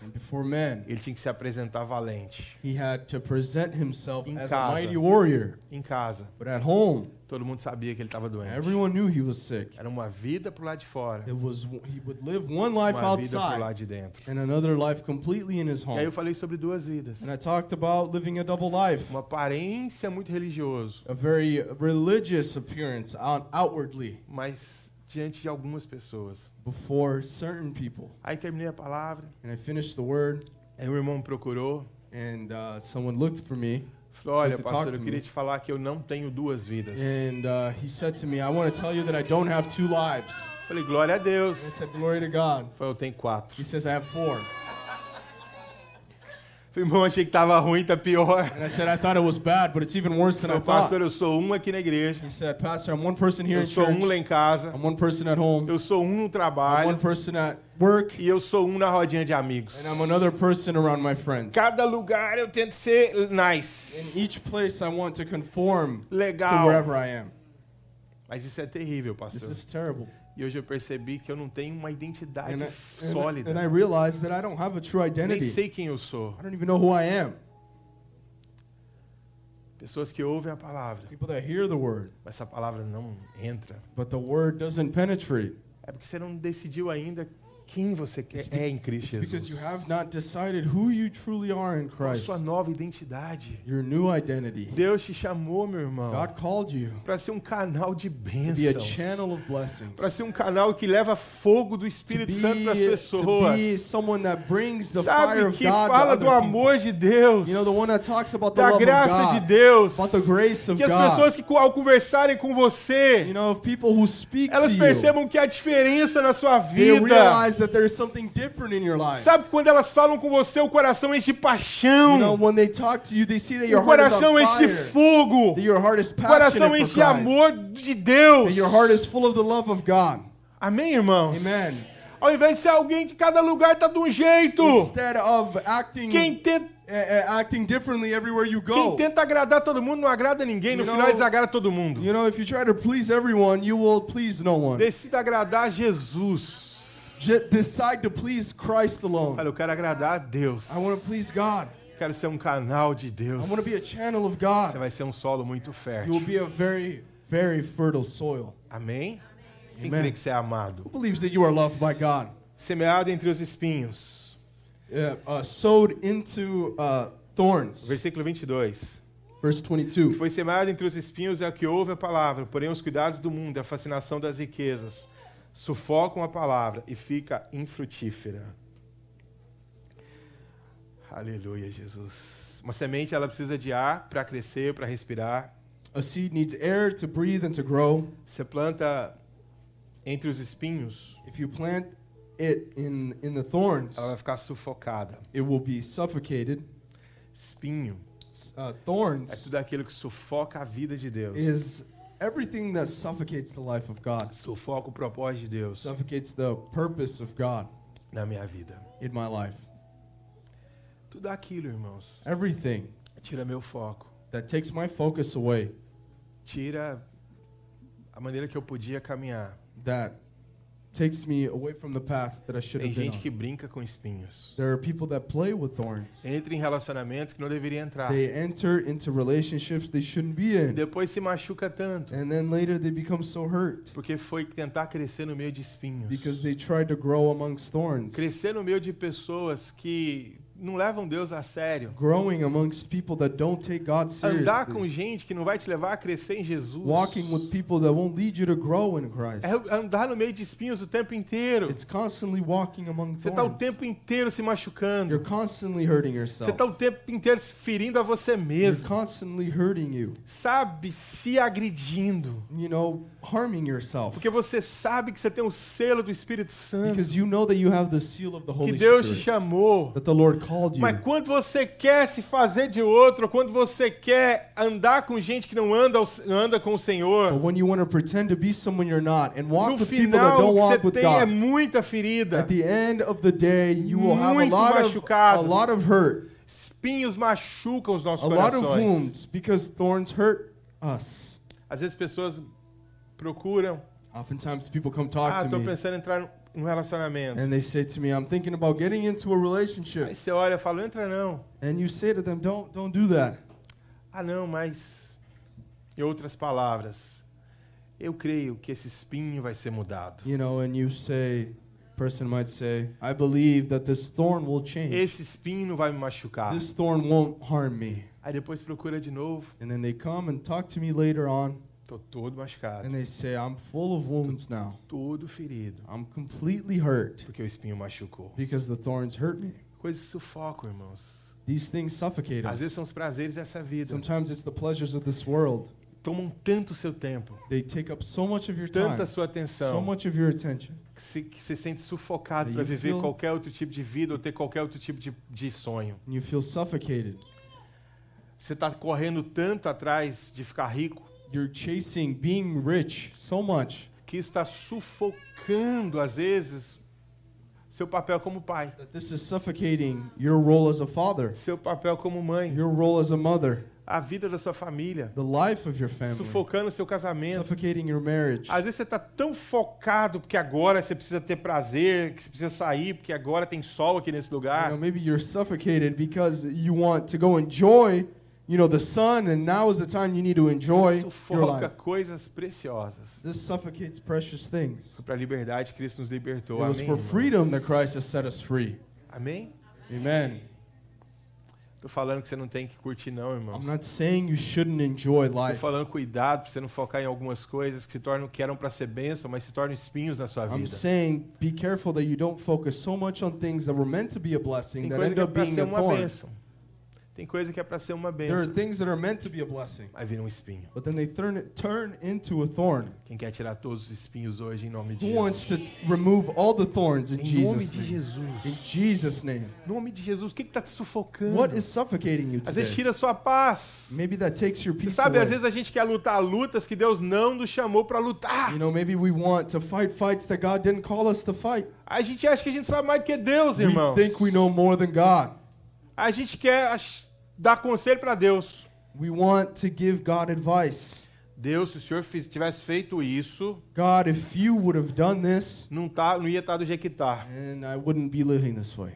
men, ele tinha que se apresentar valente. he had to present himself Em as a mighty warrior. Em casa, But at home, todo mundo sabia que ele estava doente. everyone knew he was sick. Era uma vida pro lado de fora, It was he would live one life uma vida pro outside lado de dentro. and another life completely in his E aí home. eu falei sobre duas vidas. And I talked about living a double life, Uma aparência muito religioso, a very religious appearance out, outwardly mas diante de algumas pessoas. before certain people. Aí terminei a palavra, And I finished the word, Aí o irmão me procurou, and uh, someone looked for me, falou: Olha, pastor, to eu queria te falar que eu não tenho duas vidas. and uh, he said to me, "I want to tell you that I don't have two lives." Falei: Glória a Deus. And I said, "Glory to God." Falei: Eu tenho quatro. He says, "I have four. Falei: Irmão, achei que tava ruim, tá pior. And I said, "I thought it was bad, but it's even worse than I Falei: thought." Pastor, eu sou um aqui na igreja. He said, "Pastor, I'm one person here Eu in sou church. um lá em casa. I'm one person at home. Eu sou um no I'm one trabalho. person at work, E eu sou um na rodinha de amigos. and I'm another person around my friends." Cada lugar eu tento ser nice, In each place, I want to conform to legal. wherever I am. Mas isso é terrível, This pastor. is terrible. E hoje eu percebi que eu não tenho uma identidade And I, and, I- and I sólida. realized that I don't have a true Nem identity. sei quem eu sou. I don't even know who I am. Pessoas que ouvem a palavra, People that hear the word, mas essa palavra não entra. but the word doesn't penetrate. É porque você não decidiu ainda quem você é em Cristo It's because you Jesus. have not decided who you truly are in Christ. sua nova identidade? Your new identity. Deus te chamou, meu irmão, God called you para ser um canal de to be a channel of blessings. Para ser um canal que leva fogo do To Espírito Santo para as to pessoas. be someone that brings the fire Sabe, of que God to fala do people. amor de Deus, You know, the one that talks about the da love graça of de God, Deus. about the grace of Que as pessoas que ao conversarem com você, You know, people who speak to elas you, percebam que há diferença na sua they vida. realize that there is something different in your life. Sabe quando elas falam com você, o coração enche de You know, paixão. when they talk to you, they see that O your heart is on enche de fire, fogo. that your heart is O coração enche de amor de Deus. that your heart is full of the love of God. Amém, irmãos? Amen. Ao invés de ser alguém que cada lugar tá de um jeito. Instead of acting Quem tenta, uh, uh, acting differently everywhere you quem go. tenta agradar todo mundo não agrada ninguém. No You final know- desagrada todo mundo. You know, if you try to please everyone, you will please no one. Decida agradar Jesus. Decide to please Christ alone. Olha, eu quero agradar a Deus. I want to please God. Quero ser um canal de Deus. I want to be a channel of Você God. vai ser um solo muito You will fértil. be a very, very fertile soil. Amém? Quem Amen. crê que você é amado? Who believes that you are loved by God? Semeado entre os espinhos. Uh, uh, sowed into uh, thorns. Versículo 22. Verse O que 22. foi semeado entre os espinhos é o que ouve a palavra, porém os cuidados do mundo, a fascinação das riquezas, sufocam a palavra e fica infrutífera. Aleluia, Jesus. Uma semente ela precisa de ar para crescer, para respirar. A seed needs air to breathe and to grow. Você planta entre os espinhos, If you plant it in, in the thorns, ela vai ficar sufocada. it will be suffocated. Espinho Uh, é thorns tudo aquilo que sufoca a vida de Deus. is everything that suffocates the life of God, Sufoca o propósito de Deus suffocates the purpose of God na minha vida. in my life. Tudo aquilo, irmãos, Everything tira meu foco. that takes my focus away, Tira a maneira que eu podia caminhar. that takes me away from the path that I should Tem have been gente on. que brinca com espinhos. There are people that play with thorns. Entra em relacionamentos que não deveria entrar. They enter into relationships they shouldn't be in. Depois se machuca tanto. And then later they become so hurt Porque foi tentar crescer no meio de espinhos. because they tried to grow amongst thorns. Crescer no meio de pessoas que não levam Deus a sério. Growing amongst people that don't take God Andar com seriously. gente que não vai te levar a crescer em Jesus. Walking with people that won't lead you to grow in Christ. É andar no meio de espinhos o tempo inteiro. It's constantly walking among Você está o thorns. tempo inteiro se machucando. You're constantly hurting Você yourself. está o tempo inteiro se ferindo a você You're mesmo. constantly hurting you. Sabe? Se agredindo. You know, harming yourself. Porque você sabe que você tem o selo do Espírito Santo. Because you know that you have the seal of the Que Holy Deus te Spirit. chamou. That the Lord called you. Mas quando você quer se fazer de outro, quando você quer andar com gente que não anda, anda com o But Senhor, when you want to pretend to be someone you're not and walk no with people that don't walk você with tem é God, muita ferida. at the end of the day, you will have a lot of a machucado. lot of hurt, Espinhos machucam os nossos a lot of corações. wounds because thorns hurt us. Às vezes pessoas procuram, Oftentimes people come ah, talk to estou me pensando em entrar num relacionamento. and they say to me, "I'm thinking about getting into a relationship." Aí você olha e fala, entra não. And you say to them, "Don't don't do that." Ah, não, mas em outras palavras, eu creio que esse espinho vai ser mudado. You know, and you say, person might say, "I believe that this thorn will change. Esse espinho não vai me machucar. This thorn won't harm me." Aí depois procura de novo, And then they come and talk to me later on tô todo machucado, and they say, "I'm full of wounds now. todo ferido, I'm completely hurt porque o espinho machucou. because the thorns hurt me." Coisas sufocam, irmãos. These things suffocate Às vezes us. são os prazeres dessa vida. Sometimes it's the pleasures of this world. Tomam tanto o seu tempo, They take up so much of your time, tanta sua so atenção, much of your attention. que se, que se sente sufocado That para you viver feel- qualquer outro tipo de vida ou ter qualquer outro tipo de, de sonho. And you feel suffocated. Você está correndo tanto atrás de ficar rico You're chasing being rich so much. Que está sufocando, às vezes, seu papel como pai, that this is suffocating your role as a father, seu papel como mãe, your role as a mother, a vida da sua família, the life of your family, sufocando seu casamento. suffocating your marriage. Às vezes você está tão focado porque agora você precisa ter prazer, que você precisa sair porque agora tem sol aqui nesse You lugar. know, maybe you're suffocated because you want to go enjoy, you know, the sun, and now is the time you need to enjoy your life. coisas preciosas. This suffocates precious things. Para a liberdade Cristo nos libertou. It was Amém. for freedom that Christ has set us free. Amém? Amen. Tô falando que você não tem que curtir não, irmão. I'm not saying you shouldn't enjoy Tô life. falando cuidado para você não focar em algumas coisas que se tornam que eram para ser bênção, mas se tornam espinhos na sua I'm vida. saying be careful that you don't focus so much on things that were meant to be a blessing Tem that end é up being a thorn. bênção. Tem coisa que é para ser uma There are bênção, things that are meant to be a blessing, mas vira um espinho. but then they turn turn into a thorn. Quem quer tirar todos os espinhos hoje em nome de Who wants Jesus? to t- remove all the thorns in Em nome Jesus' de name? Jesus. In Jesus' name. Em nome de Jesus. O que está te sufocando? What is suffocating you Às vezes today? tira a sua paz. Maybe that takes your Você peace sabe, às away. vezes a gente quer lutar lutas que Deus não nos chamou para lutar. You know, maybe we want to fight fights that God didn't call us to fight. A gente acha que a gente sabe mais do que Deus, We think we know more than God. A gente quer dar conselho para Deus. We want to give God advice. Deus, se o Senhor tivesse feito isso, God, if you would have done this, não, tá, não ia estar do jeito que está. and I wouldn't be living this way.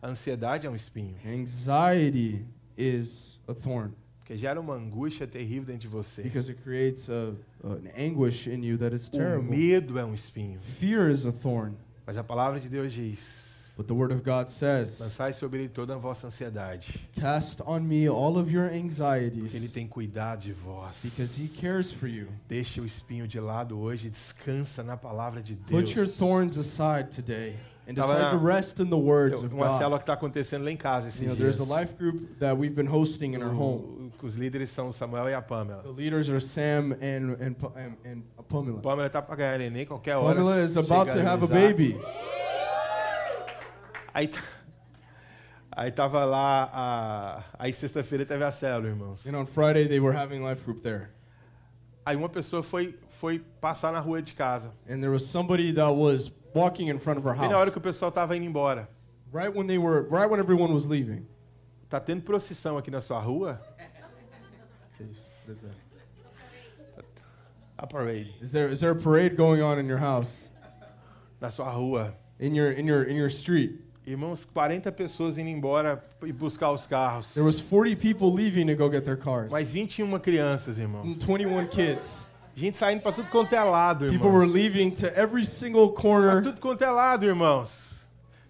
A ansiedade é um espinho, Anxiety is a thorn porque gera uma angústia terrível dentro de você. because it creates a, an anguish in you that is O terrible. medo é um espinho. Fear is a thorn. Mas a palavra de Deus diz: But the word of God says, lançai sobre ele toda a vossa ansiedade, Cast on me all of your porque ele anxieties tem cuidado de vós. because he cares for you. Deixe o espinho de lado hoje, descansa na palavra de Deus. Put your thorns aside today and decide na- to rest in the words Tem of uma célula que está acontecendo lá em casa esses You know, dias. there's a life group that we've been hosting in our home. Os líderes são o Samuel e a Pamela. The leaders are Sam and and, and, and Pamela. Pamela tá para ganhar neném qualquer hora. Pamela is about to have a baby. Aí, aí tava lá, a, aí sexta-feira teve a célula, irmãos. And on Friday they were having life group there. Aí uma pessoa foi, foi passar na rua de casa. And there was somebody that was walking in front of our Bem na hora house. que o pessoal tava indo embora. Right when they were right when everyone was leaving. Tá tendo procissão aqui na sua rua? That? A parade. Is there is there a parade going on in your house? Na sua rua. In your in your in your street? Irmãos, 40 pessoas indo embora e buscar os carros. There was 40 people leaving to go get their cars. Mais 21 crianças, And irmãos. 21 kids. Gente saindo para tudo quanto é lado, People were irmãos. leaving to every single Pra corner. tudo quanto é lado, irmãos.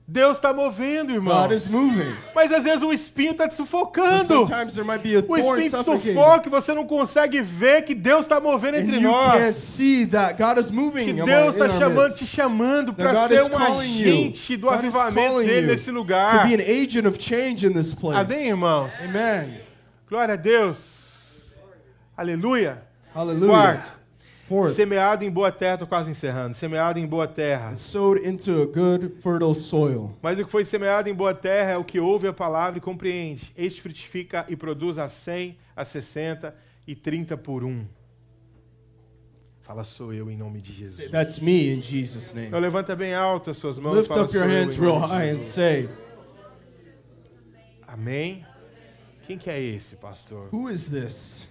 Deus está movendo, irmãos. God is moving. Mas às vezes o espinho está te sufocando. sometimes there might be a O espinho te sufoca e você não consegue ver que Deus está movendo And entre you can't nós. see that God is Que moving among- Deus está chamando, te chamando para ser um you. agente do God avivamento dele you nesse to lugar. be an agent of change in this place. Amém, irmãos? Amen. Glória a Deus. Aleluia. Hallelujah. Quarto, Fourth, semeado em boa terra, tô quase encerrando. Semeado em boa terra. sowed into a good, fertile soil. Mas o que foi semeado em boa terra é o que ouve a palavra e compreende. Este frutifica e produz a 100, a 60 e 30 por um. Fala, sou eu em nome de Jesus. That's me in Jesus' name. Então levanta bem alto as suas mãos. Lift fala, up your "Sou eu hands real high and Jesus." say, Amém? Quem que é esse, pastor? Who is this?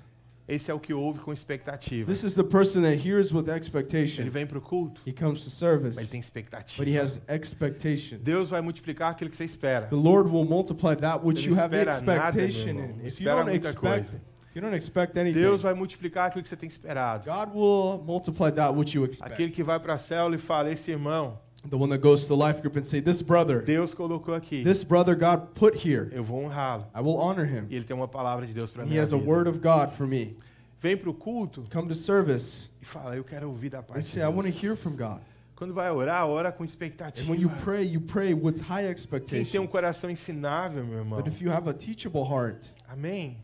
Esse é o que ouve com expectativa. This is the person that hears with Ele expectation. vem para o culto, He comes to mas service, ele tem but he expectativa. has expectations. Deus vai multiplicar aquilo que você espera. The Lord will multiply that which you have nada, expectation irmão. in. If you don't expect, coisa. you don't expect anything, Deus vai multiplicar aquilo que você tem esperado. God will multiply that which you expect. Aquele que vai para a célula e fala: Esse irmão, The one that goes to the life group and say, "This brother, Deus colocou aqui. this brother God put here. Eu vou honrá-lo. I will honor him. E ele tem uma palavra de Deus para mim. He has a word of God for me. Vem para o culto Come to service e fala: Eu quero ouvir da and parte de say, I want to Deus. hear from God. Quando vai orar, ora com And when you expectativa. pray, you pray with high Quem tem um expectations. coração ensinável, meu irmão. But if you have a teachable heart, Amém.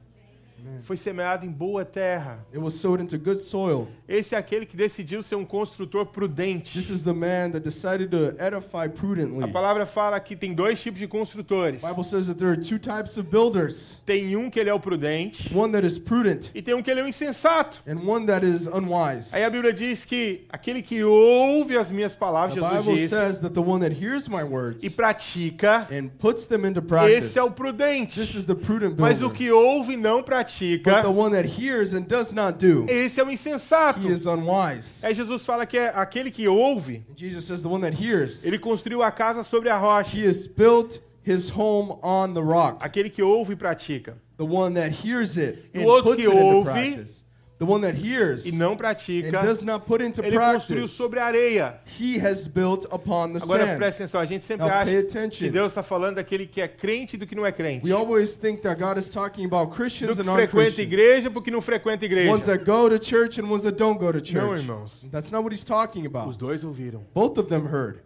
Foi semeado em boa terra. it was sowed into good soil. Esse é aquele que decidiu ser um construtor prudente. This is the man that decided to edify A prudently. palavra fala que tem dois tipos de construtores. The Bible says that there are two types of builders. Tem um que ele é o prudente One that is prudent e tem um que ele é o insensato. and one that is unwise. Aí a Bíblia diz que aquele que ouve as minhas palavras, The Jesus Bible disse, says that the one that hears my words e pratica, and puts them into practice. esse é o prudente. This is the prudent Mas o builder. que ouve e não But pratica, the one that hears and does not do, esse é o insensato. he is unwise. Aí Jesus fala que é aquele que ouve, And Jesus says the one that hears, ele construiu a casa sobre a rocha. he has built his home on the rock. Aquele que ouve e pratica The one that hears it E o and outro puts que it into ouve practice. The one that hears e não and pratica, does not put into ele construiu practice, sobre a areia. he has built upon the Agora sand. presta atenção, a gente sempre Now acha que. Deus está falando daquele que é crente e do que não é crente. We always think that God is talking about Do Christians que and frequenta igreja porque não frequenta igreja. Ones that go to church and ones that don't go to Não, church. irmãos. That's not what he's talking Os about. dois ouviram. Both of them heard.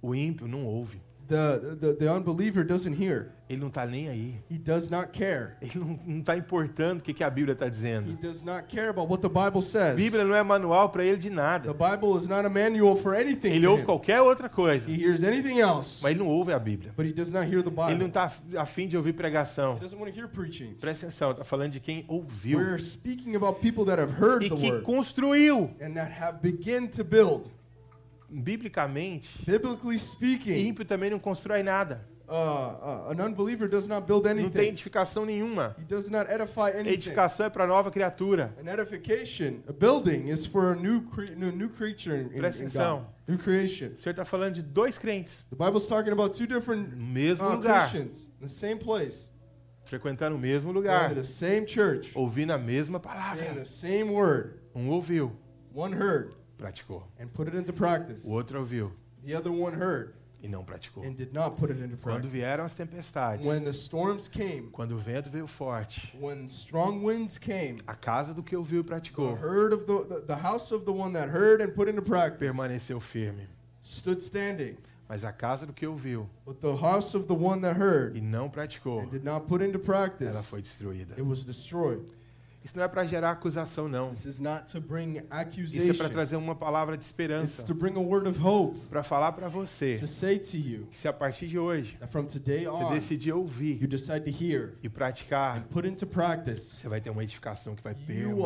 O ímpio não ouve. The, the, the unbeliever doesn't hear. Ele não está nem aí. He does not care. Ele não está importando o que, que a Bíblia está He dizendo. does not care about what the Bible A says. Bíblia não é manual para ele de The nada. Bible is not a manual for anything Ele ouve him. qualquer outra coisa, He hears anything else, mas ele não ouve a Bíblia. but he does not hear the Ele não Bible. está afim de ouvir pregação. He doesn't want to hear. Presta atenção, está falando de quem ouviu We're speaking about people that have heard e the que word construiu. and that have begun to build. Biblicamente, Biblically speaking, ímpio também não constrói nada. uh, uh, an unbeliever does not build Não tem anything. edificação nenhuma. He does not edify anything. Edificação é para nova criatura. An edification, a building, is for a new cre- new, new creature in, Presta atenção. New creation. O Senhor está falando de dois crentes The Bible's talking about two different no mesmo uh, lugar, Christians in the same place, frequentando o mesmo lugar, the same church, ouvindo a mesma palavra. the same word. Um ouviu, One heard praticou. and put it into practice. O outro ouviu The other one heard e não praticou. and did not put it into Quando practice. vieram as tempestades, When the storms came, quando o vento veio forte, when strong winds came, a casa do que ouviu e the praticou herd of the, the, the house of the one that heard and put into practice permaneceu firme. stood standing. Mas a casa do que ouviu But the house of the one that heard e não praticou, and did not put into practice, ela foi destruída. it was destroyed. Isso não é para gerar acusação, não. Isso é para trazer uma palavra de esperança, para falar para você to you que se a partir de hoje você decidir ouvir hear e praticar, você vai ter uma edificação que vai permanecer.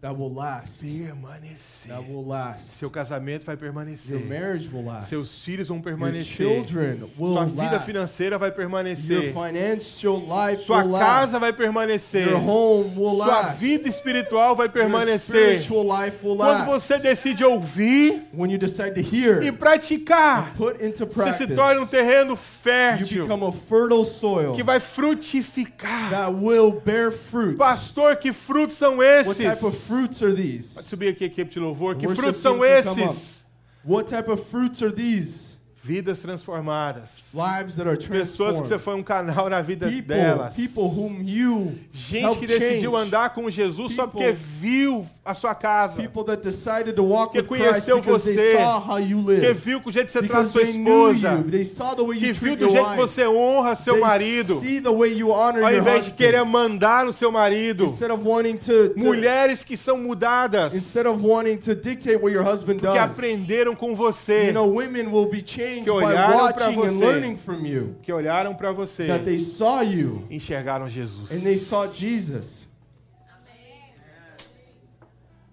That will last. Permanecer. That will last. Seu casamento vai Your permanecer. marriage will last. Seus filhos vão Your permanecer. children will Sua vida last. financeira vai Your permanecer. financial life Sua will casa last. vai permanecer. Your home will Sua last. vida espiritual vai Your permanecer. spiritual life will Quando last. você decide ouvir When you decide to hear e praticar, put into você practice, se torna um terreno you fértil become a fertile soil que vai frutificar. that will bear fruit. Pastor, que frutos são What esses? type of fruits are Pode these? subir aqui a equipe de louvor. Que frutos são esses? What type of fruits are these? Vidas transformadas. Lives that are Pessoas que você transformed. foi um canal na vida People, delas. people whom you Gente que decidiu change. andar com Jesus só People- porque viu a sua casa. People that decided to walk Que with Christ conheceu você. they saw how you Que viu o jeito que você trata sua esposa. you. They saw the way Que you viu do jeito que você honra seu They marido. see the way you honor Ao invés de querer mandar no seu marido. Instead of wanting to, to Mulheres que são mudadas. instead of wanting to dictate what your husband Que does. aprenderam com você. You know, women will be changed Que by olharam and você. learning from you. Que olharam para você. That they saw you Enxergaram Jesus. and they saw Jesus.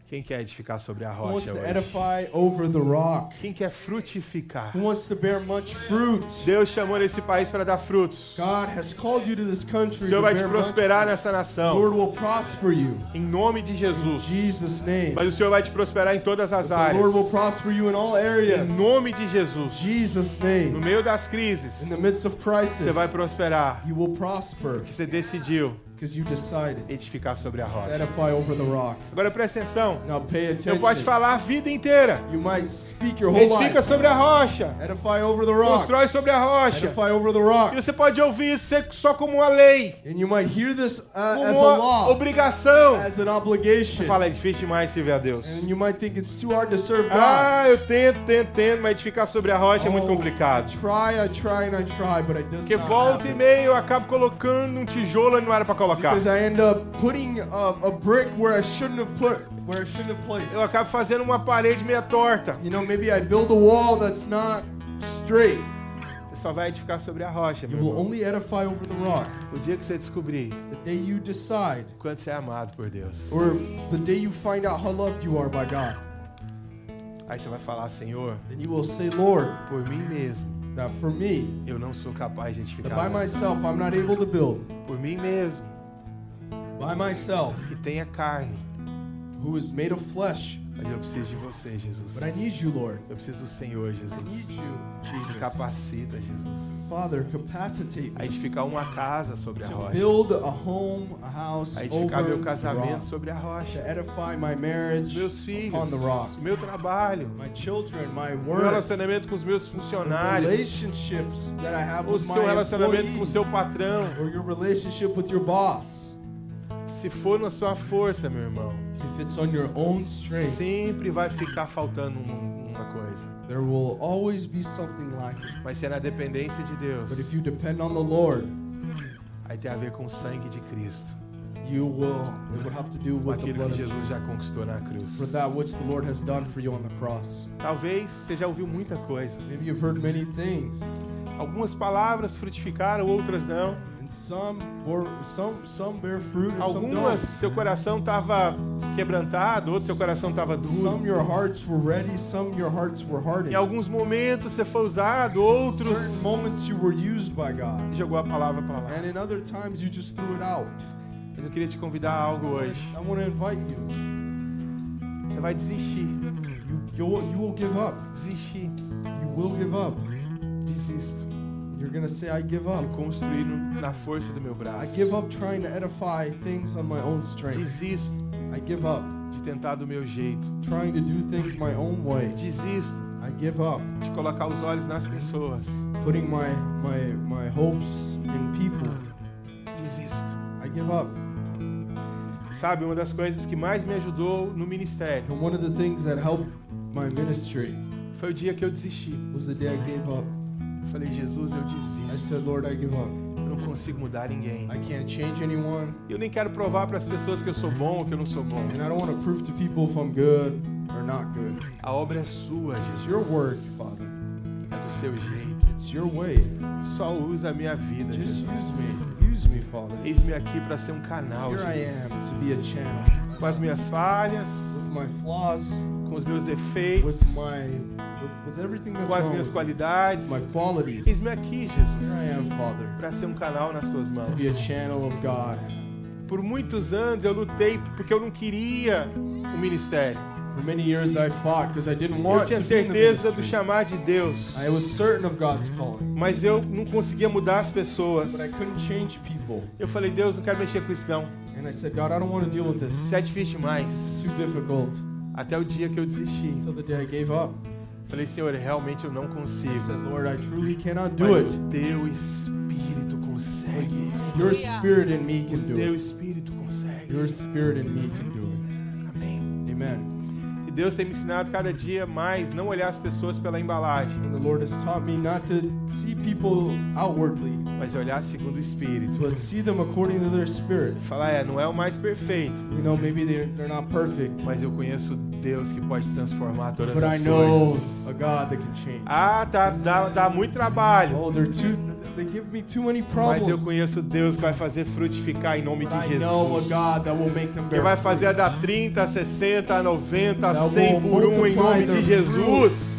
Quem quer edificar sobre a Who wants rocha to hoje? edify over the rock? Quem quer frutificar? Who wants to bear much fruit? Deus chamou esse país para dar frutos. God has called you to this O country Senhor to vai te prosperar nessa The nação. Lord will prosper you. Em nome de In Jesus. Jesus' name. Mas o Senhor vai te prosperar em todas as The áreas. Lord will prosper you in all areas. Em nome de Jesus. Jesus' No name. meio das crises, In the midst of você vai crisis, prosperar. you will prosper Porque você decidiu edificar sobre a rocha. edify over the rock. Agora presta atenção. Now pay Eu posso attention. falar a vida inteira. You might speak your whole Edifica life. sobre a rocha. Edify over the rock. Constrói sobre a rocha. Edify over the rock. E você pode ouvir isso só como uma lei, And you might hear this uh, as como a uma law, obrigação. as an obligation. Fala, é difícil demais servir a Deus. And you might think it's too hard to serve God. Ah, eu tento, tento, tento, mas edificar sobre a rocha é muito Oh, complicado. I try, I try, and I try, but it does Porque volta e meia eu acabo colocando um tijolo onde não era pra colocar. Because I end up putting a, a brick where I shouldn't have put, where I shouldn't have placed. Eu acabo fazendo uma parede meia torta. You know, maybe I build a wall that's not straight. Você só vai edificar sobre a rocha, You meu will irmão. only edify over the rock. O dia que você descobrir The day you decide, quanto você é amado por Deus. or the day you find out how loved you are by God, Aí você vai falar, Senhor, then you will say, Lord, por mim mesmo, that for me, eu não sou capaz de edificar. by myself I'm not able to build. Por mim mesmo, By myself, que tenha carne. who is made of flesh. Mas eu preciso de você, Jesus. But I need you, Lord. Eu preciso do Senhor, I Jesus. need you, Me Jesus. capacita, Jesus. Father, capacitate A me edificar uma casa sobre a to rocha. build a home, a house A over edificar meu the casamento sobre a To rocha. edify my marriage Meus filhos, on the rock. meu trabalho, My children, my meu work, relacionamento com os meus funcionários, relationships that I have o with seu my relacionamento com o employees, seu patrão. or your relationship with your boss. Se for na sua força, meu irmão, If it's on your own strength, sempre vai ficar faltando um- uma coisa. there will always be something lacking. Mas se é na dependência de Deus, But if you depend on the Lord, aí tem a ver com o sangue de Cristo. you will. It would have to do with the aquilo blood que Jesus já conquistou na for cruz. that which the Lord has done for you on the cross. Talvez você já ouviu muita coisa. Maybe you've heard many things, Algumas palavras frutificaram, outras não. And some bore, some some bear fruit, and some Algumas seu coração estava quebrantado, outros seu coração estava duro. Some your hearts were ready, some your hearts were hardened. Em alguns momentos você foi usado, In outros certain moments you were used by God, jogou a palavra para lá. and in other times you just threw it out. Mas eu queria te convidar a algo hoje. I want to invite you. Você vai desistir, You you'll, you will give up. desistir, You will give up. desisto You're gonna say, I give up. no- na força do meu I braço. give up trying to edify things on my own strength. Desisto I give up de tentar do meu jeito. trying to do things my own way. Desisto I give up de colocar os olhos nas pessoas. putting my my my hopes in people. Desisto. I give up. Sabe, uma das coisas que mais me ajudou no ministério And one of the things that helped my ministry foi o dia que eu desisti. was the day I gave up. Eu falei, Jesus, eu I desisto. said, Lord, I give up. Eu não consigo mudar ninguém. I can't change anyone, Eu nem quero provar para as pessoas que eu sou bom ou que eu não sou bom. and I don't want to prove to people if I'm good or not good. A obra é sua, It's Jesus. your work, Father. É do seu jeito. It's your way. Só usa a minha vida, Just Jesus. use me. Use me, Father. Eis-me aqui para ser um canal, Here I Jesus. am to be a channel Com as minhas falhas, with my flaws, com os meus defeitos, with my with, with com as minhas qualidades. my qualities. Eis-me aqui, Jesus, para ser um canal nas suas mãos. to be a channel of God. Por muitos anos eu lutei porque eu não queria o ministério. For many years I fought because I didn't Eu want tinha in the certeza do chamar de Deus, I was certain of God's calling, mas eu não conseguia mudar as pessoas. but I couldn't change people. Eu falei, Deus, não quero mexer com isso não. And I said, God, I don't want to deal with this. Isso é difícil demais. It's too difficult. Até o dia que eu desisti. Until the day I gave up. Falei, Senhor, realmente eu não I consigo. said, Lord, I truly cannot do Mas it. o teu Espírito consegue. Your spirit in me can O do teu it. Espírito consegue. Your spirit in me can do it. Amém. Amen. Deus tem me ensinado cada dia mais não olhar as pessoas pela embalagem, And the Lord has taught me not to see people outwardly, mas olhar segundo o Espírito. but see them according to their spirit. Falar, é, não é o mais perfeito, You know, maybe they're, they're not perfect, mas eu conheço Deus que pode transformar todas but I as know coisas. a God that can change. Ah, tá, dá, dá muito trabalho, Oh, they're too, they give me too many mas eu problems. conheço Deus que vai fazer frutificar em nome But de Jesus. Que vai fazer a dar 30, 60, 90, That 100 will por um em nome de Jesus.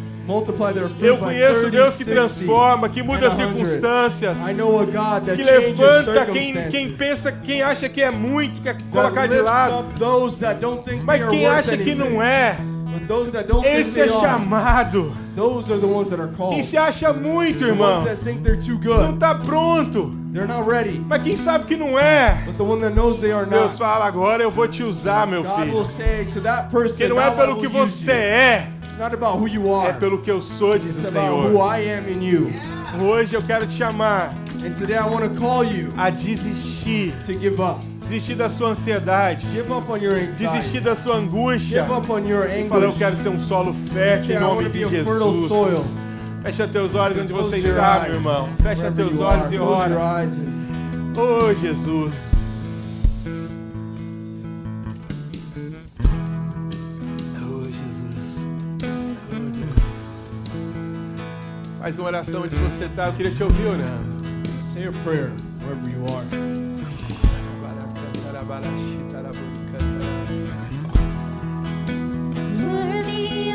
Eu conheço 30, Deus que 60, transforma, que muda 100. circunstâncias. Que levanta quem, quem pensa, quem acha que é muito, quer colocar de lado. Mas quem acha que não é, esse é chamado. Those are the ones that are called. Quem se acha muito, too não good. está pronto. They're not ready. Mas quem sabe que não é? But the one that knows they are Deus not. fala agora eu vou te usar, meu God will filho. say to that Porque person, não é "Now I pelo que você you." é, It's not about who you é are. pelo que eu sou, diz It's o about who Senhor. I am in you. Hoje eu quero te chamar And today I want to call you a desistir. to give up. Desistir da sua ansiedade. Give up on your Desistir da sua angústia. Give up on your E falar, eu quero ser um solo fértil em nome de Jesus. soil. Fecha teus olhos onde você está, meu irmão. Fecha teus olhos e ora. Oh, Jesus. Oh, Jesus. Oh, Deus. Faz uma oração onde você está. Eu queria te ouvir orando. say a prayer wherever you are. Barashita.